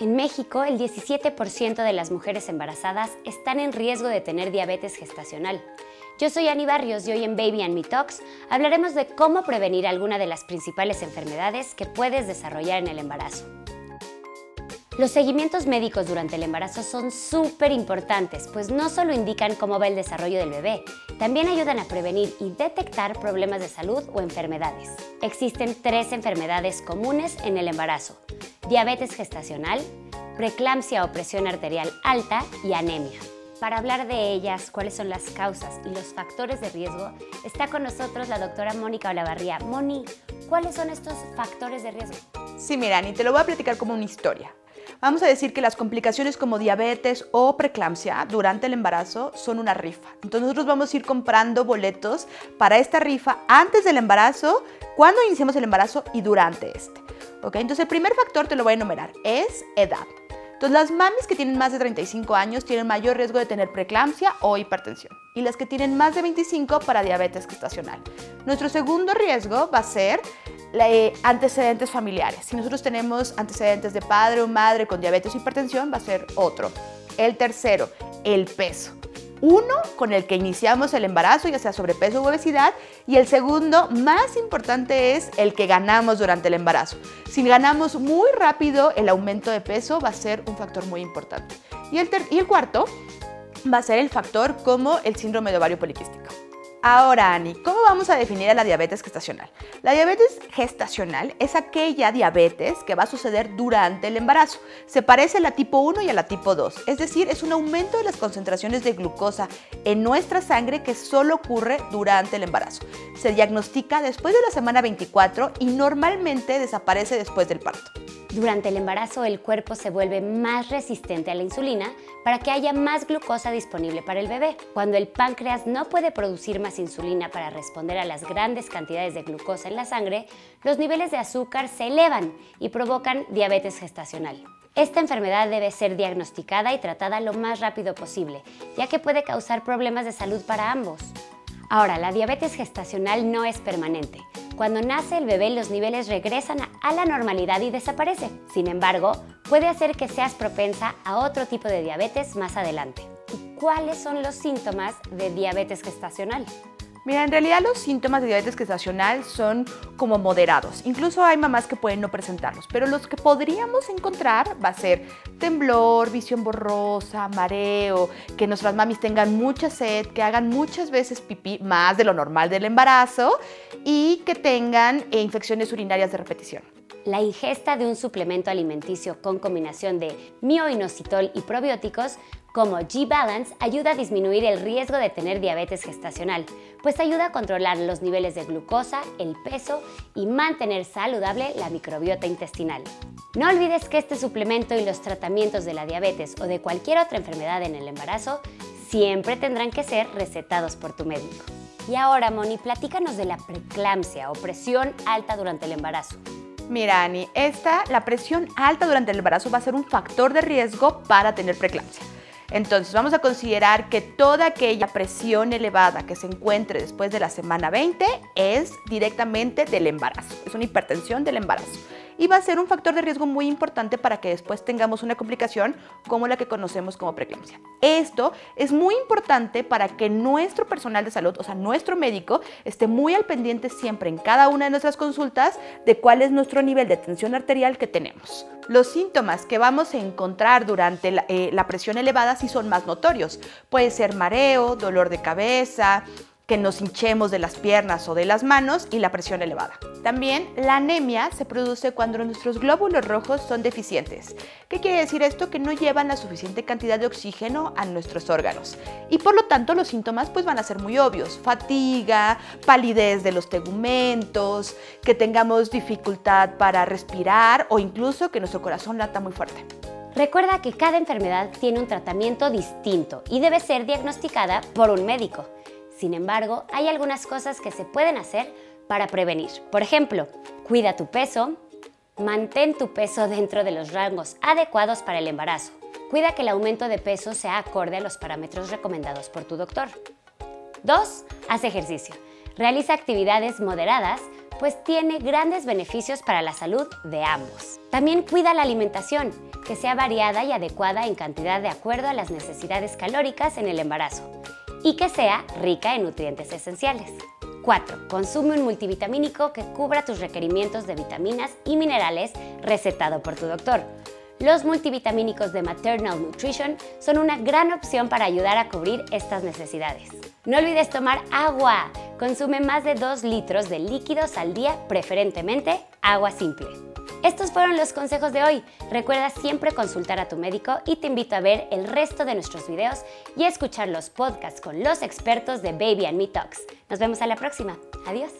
En México, el 17% de las mujeres embarazadas están en riesgo de tener diabetes gestacional. Yo soy Ani Barrios y hoy en Baby and Me Talks hablaremos de cómo prevenir alguna de las principales enfermedades que puedes desarrollar en el embarazo. Los seguimientos médicos durante el embarazo son súper importantes, pues no solo indican cómo va el desarrollo del bebé, también ayudan a prevenir y detectar problemas de salud o enfermedades. Existen tres enfermedades comunes en el embarazo, diabetes gestacional, preeclampsia o presión arterial alta y anemia. Para hablar de ellas, cuáles son las causas y los factores de riesgo, está con nosotros la doctora Mónica Olavarría. Moni, ¿cuáles son estos factores de riesgo? Sí, Mirani, te lo voy a platicar como una historia. Vamos a decir que las complicaciones como diabetes o preeclampsia durante el embarazo son una rifa. Entonces nosotros vamos a ir comprando boletos para esta rifa antes del embarazo, cuando iniciamos el embarazo y durante este. Entonces el primer factor te lo voy a enumerar, es edad. Entonces las mamis que tienen más de 35 años tienen mayor riesgo de tener preeclampsia o hipertensión y las que tienen más de 25 para diabetes gestacional. Nuestro segundo riesgo va a ser eh, antecedentes familiares. Si nosotros tenemos antecedentes de padre o madre con diabetes o hipertensión, va a ser otro. El tercero, el peso. Uno con el que iniciamos el embarazo, ya sea sobrepeso u obesidad, y el segundo, más importante, es el que ganamos durante el embarazo. Si ganamos muy rápido, el aumento de peso va a ser un factor muy importante. Y el, y el cuarto va a ser el factor como el síndrome de ovario poliquístico. Ahora, Ani, ¿cómo vamos a definir a la diabetes gestacional? La diabetes gestacional es aquella diabetes que va a suceder durante el embarazo. Se parece a la tipo 1 y a la tipo 2, es decir, es un aumento de las concentraciones de glucosa en nuestra sangre que solo ocurre durante el embarazo. Se diagnostica después de la semana 24 y normalmente desaparece después del parto. Durante el embarazo el cuerpo se vuelve más resistente a la insulina para que haya más glucosa disponible para el bebé. Cuando el páncreas no puede producir más insulina para responder a las grandes cantidades de glucosa en la sangre, los niveles de azúcar se elevan y provocan diabetes gestacional. Esta enfermedad debe ser diagnosticada y tratada lo más rápido posible, ya que puede causar problemas de salud para ambos. Ahora, la diabetes gestacional no es permanente. Cuando nace el bebé los niveles regresan a la normalidad y desaparece. Sin embargo, puede hacer que seas propensa a otro tipo de diabetes más adelante. ¿Y cuáles son los síntomas de diabetes gestacional? Mira, en realidad los síntomas de diabetes gestacional son como moderados. Incluso hay mamás que pueden no presentarlos, pero los que podríamos encontrar va a ser temblor, visión borrosa, mareo, que nuestras mamis tengan mucha sed, que hagan muchas veces pipí más de lo normal del embarazo y que tengan eh, infecciones urinarias de repetición. La ingesta de un suplemento alimenticio con combinación de mioinositol y probióticos como G-Balance ayuda a disminuir el riesgo de tener diabetes gestacional, pues ayuda a controlar los niveles de glucosa, el peso y mantener saludable la microbiota intestinal. No olvides que este suplemento y los tratamientos de la diabetes o de cualquier otra enfermedad en el embarazo siempre tendrán que ser recetados por tu médico. Y ahora, Moni, platícanos de la preeclampsia o presión alta durante el embarazo. Mira, Ani, esta, la presión alta durante el embarazo va a ser un factor de riesgo para tener preeclampsia. Entonces vamos a considerar que toda aquella presión elevada que se encuentre después de la semana 20 es directamente del embarazo, es una hipertensión del embarazo y va a ser un factor de riesgo muy importante para que después tengamos una complicación como la que conocemos como preeclampsia. Esto es muy importante para que nuestro personal de salud, o sea, nuestro médico, esté muy al pendiente siempre en cada una de nuestras consultas de cuál es nuestro nivel de tensión arterial que tenemos. Los síntomas que vamos a encontrar durante la, eh, la presión elevada sí son más notorios. Puede ser mareo, dolor de cabeza, que nos hinchemos de las piernas o de las manos y la presión elevada. También la anemia se produce cuando nuestros glóbulos rojos son deficientes. ¿Qué quiere decir esto? Que no llevan la suficiente cantidad de oxígeno a nuestros órganos. Y por lo tanto los síntomas pues van a ser muy obvios. Fatiga, palidez de los tegumentos, que tengamos dificultad para respirar o incluso que nuestro corazón lata muy fuerte. Recuerda que cada enfermedad tiene un tratamiento distinto y debe ser diagnosticada por un médico. Sin embargo, hay algunas cosas que se pueden hacer para prevenir. Por ejemplo, cuida tu peso, mantén tu peso dentro de los rangos adecuados para el embarazo. Cuida que el aumento de peso sea acorde a los parámetros recomendados por tu doctor. 2. Haz ejercicio. Realiza actividades moderadas, pues tiene grandes beneficios para la salud de ambos. También cuida la alimentación, que sea variada y adecuada en cantidad de acuerdo a las necesidades calóricas en el embarazo y que sea rica en nutrientes esenciales. 4. Consume un multivitamínico que cubra tus requerimientos de vitaminas y minerales recetado por tu doctor. Los multivitamínicos de Maternal Nutrition son una gran opción para ayudar a cubrir estas necesidades. No olvides tomar agua. Consume más de 2 litros de líquidos al día, preferentemente agua simple. Estos fueron los consejos de hoy. Recuerda siempre consultar a tu médico y te invito a ver el resto de nuestros videos y a escuchar los podcasts con los expertos de Baby and Me Talks. Nos vemos a la próxima. Adiós.